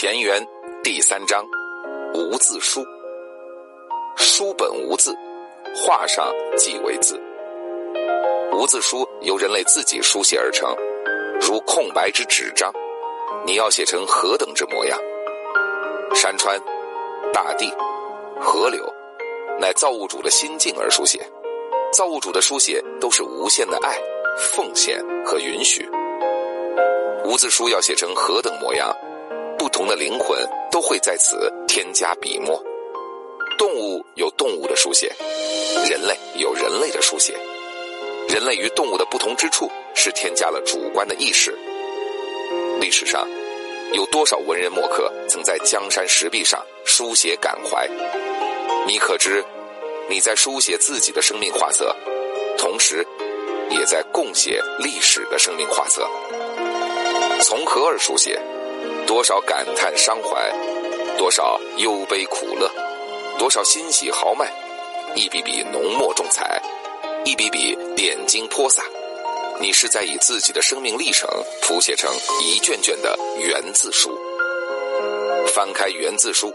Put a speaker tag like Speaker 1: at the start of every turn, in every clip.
Speaker 1: 前缘第三章，无字书。书本无字，画上即为字。无字书由人类自己书写而成，如空白之纸张。你要写成何等之模样？山川、大地、河流，乃造物主的心境而书写。造物主的书写都是无限的爱、奉献和允许。无字书要写成何等模样？同的灵魂都会在此添加笔墨。动物有动物的书写，人类有人类的书写。人类与动物的不同之处是添加了主观的意识。历史上，有多少文人墨客曾在江山石壁上书写感怀？你可知，你在书写自己的生命画册，同时，也在共写历史的生命画册。从何而书写？多少感叹伤怀，多少忧悲苦乐，多少欣喜豪迈，一笔笔浓墨重彩，一笔笔点睛泼洒。你是在以自己的生命历程谱写成一卷卷的原字书。翻开原字书，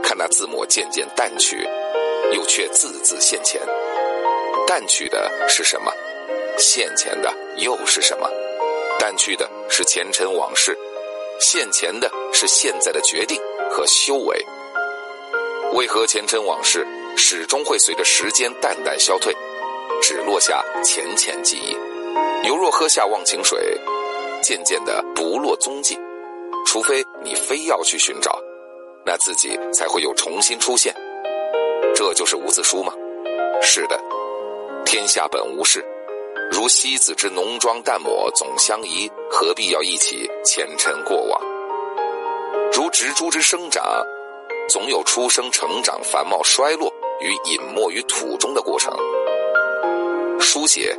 Speaker 1: 看那字墨渐渐淡去，又却字字现前。淡去的是什么？现前的又是什么？淡去的是前尘往事。现前的是现在的决定和修为。为何前尘往事始终会随着时间淡淡消退，只落下浅浅记忆，犹若喝下忘情水，渐渐的不落踪迹？除非你非要去寻找，那自己才会有重新出现。这就是无字书吗？是的，天下本无事。如西子之浓妆淡抹总相宜，何必要一起前尘过往？如植株之生长，总有出生、成长、繁茂、衰落与隐没于土中的过程。书写，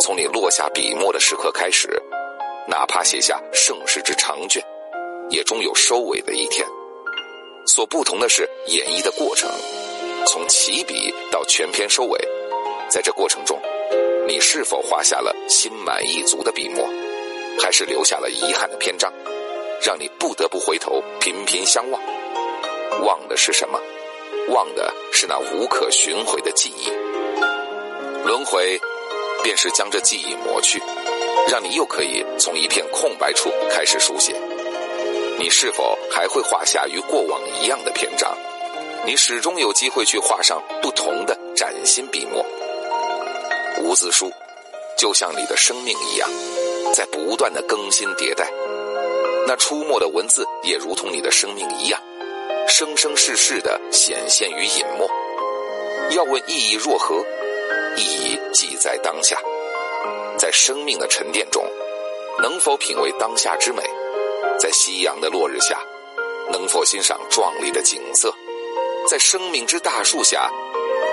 Speaker 1: 从你落下笔墨的时刻开始，哪怕写下盛世之长卷，也终有收尾的一天。所不同的是演绎的过程，从起笔到全篇收尾，在这过程中。你是否画下了心满意足的笔墨，还是留下了遗憾的篇章，让你不得不回头频频相望？望的是什么？望的是那无可寻回的记忆。轮回，便是将这记忆抹去，让你又可以从一片空白处开始书写。你是否还会画下与过往一样的篇章？你始终有机会去画上不同的崭新笔墨。无字书，就像你的生命一样，在不断的更新迭代。那出没的文字也如同你的生命一样，生生世世的显现于隐没。要问意义若何？意义即在当下，在生命的沉淀中，能否品味当下之美？在夕阳的落日下，能否欣赏壮丽的景色？在生命之大树下。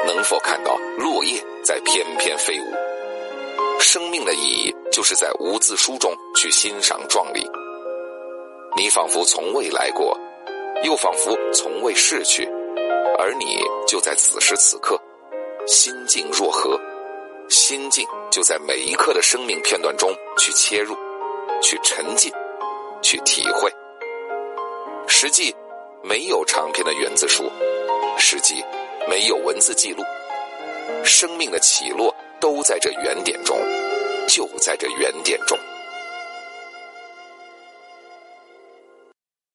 Speaker 1: 能否看到落叶在翩翩飞舞？生命的意义就是在无字书中去欣赏壮丽。你仿佛从未来过，又仿佛从未逝去，而你就在此时此刻，心境若何？心境就在每一刻的生命片段中去切入，去沉浸，去体会。实际没有长篇的原字书，实际。没有文字记录，生命的起落都在这原点中，就在这原点中。